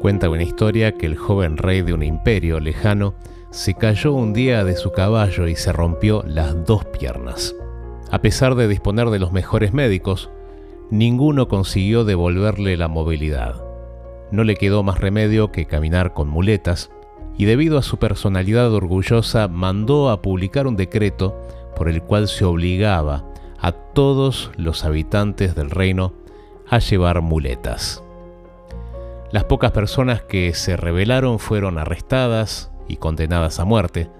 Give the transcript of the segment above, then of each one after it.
Cuenta una historia que el joven rey de un imperio lejano se cayó un día de su caballo y se rompió las dos piernas. A pesar de disponer de los mejores médicos, ninguno consiguió devolverle la movilidad. No le quedó más remedio que caminar con muletas, y debido a su personalidad orgullosa mandó a publicar un decreto por el cual se obligaba a todos los habitantes del reino a llevar muletas. Las pocas personas que se rebelaron fueron arrestadas y condenadas a muerte,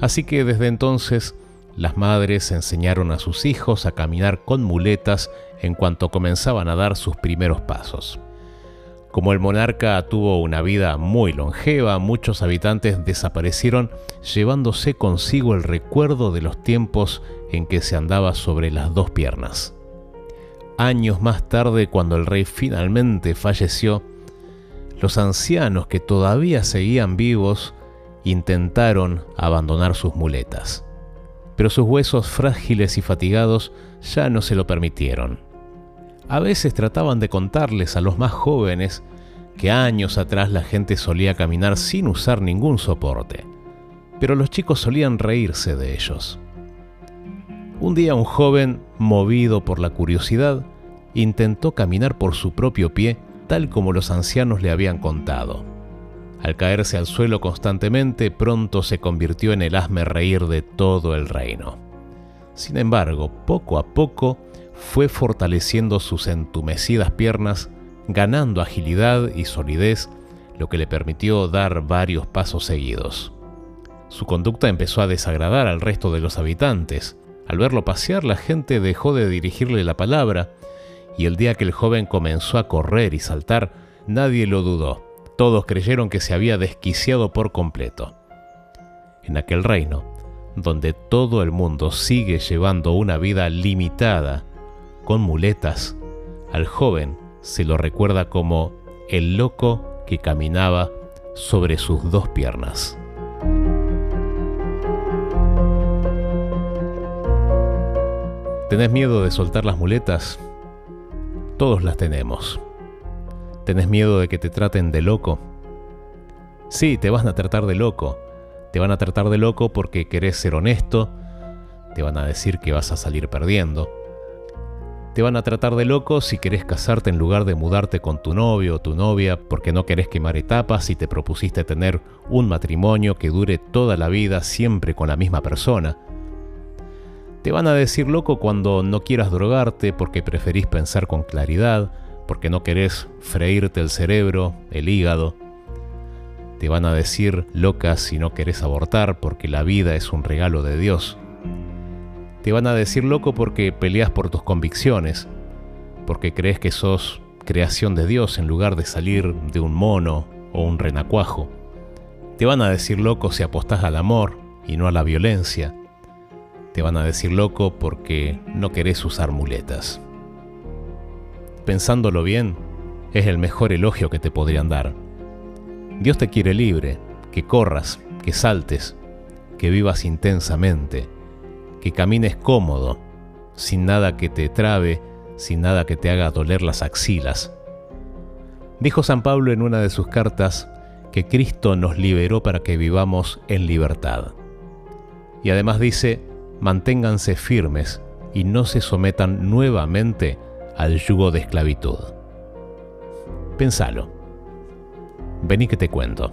así que desde entonces las madres enseñaron a sus hijos a caminar con muletas en cuanto comenzaban a dar sus primeros pasos. Como el monarca tuvo una vida muy longeva, muchos habitantes desaparecieron llevándose consigo el recuerdo de los tiempos en que se andaba sobre las dos piernas. Años más tarde, cuando el rey finalmente falleció, los ancianos que todavía seguían vivos intentaron abandonar sus muletas, pero sus huesos frágiles y fatigados ya no se lo permitieron. A veces trataban de contarles a los más jóvenes que años atrás la gente solía caminar sin usar ningún soporte, pero los chicos solían reírse de ellos. Un día un joven, movido por la curiosidad, intentó caminar por su propio pie tal como los ancianos le habían contado. Al caerse al suelo constantemente, pronto se convirtió en el hazme reír de todo el reino. Sin embargo, poco a poco fue fortaleciendo sus entumecidas piernas, ganando agilidad y solidez, lo que le permitió dar varios pasos seguidos. Su conducta empezó a desagradar al resto de los habitantes. Al verlo pasear, la gente dejó de dirigirle la palabra y el día que el joven comenzó a correr y saltar, nadie lo dudó. Todos creyeron que se había desquiciado por completo. En aquel reino, donde todo el mundo sigue llevando una vida limitada, con muletas, al joven se lo recuerda como el loco que caminaba sobre sus dos piernas. ¿Tenés miedo de soltar las muletas? Todos las tenemos. ¿Tenés miedo de que te traten de loco? Sí, te van a tratar de loco. Te van a tratar de loco porque querés ser honesto. Te van a decir que vas a salir perdiendo. Te van a tratar de loco si querés casarte en lugar de mudarte con tu novio o tu novia porque no querés quemar etapas y te propusiste tener un matrimonio que dure toda la vida siempre con la misma persona. Te van a decir loco cuando no quieras drogarte porque preferís pensar con claridad, porque no querés freírte el cerebro, el hígado. Te van a decir loca si no querés abortar porque la vida es un regalo de Dios. Te van a decir loco porque peleas por tus convicciones, porque crees que sos creación de Dios en lugar de salir de un mono o un renacuajo. Te van a decir loco si apostás al amor y no a la violencia te van a decir loco porque no querés usar muletas. Pensándolo bien, es el mejor elogio que te podrían dar. Dios te quiere libre, que corras, que saltes, que vivas intensamente, que camines cómodo, sin nada que te trabe, sin nada que te haga doler las axilas. Dijo San Pablo en una de sus cartas que Cristo nos liberó para que vivamos en libertad. Y además dice, manténganse firmes y no se sometan nuevamente al yugo de esclavitud. Pensalo. Vení que te cuento.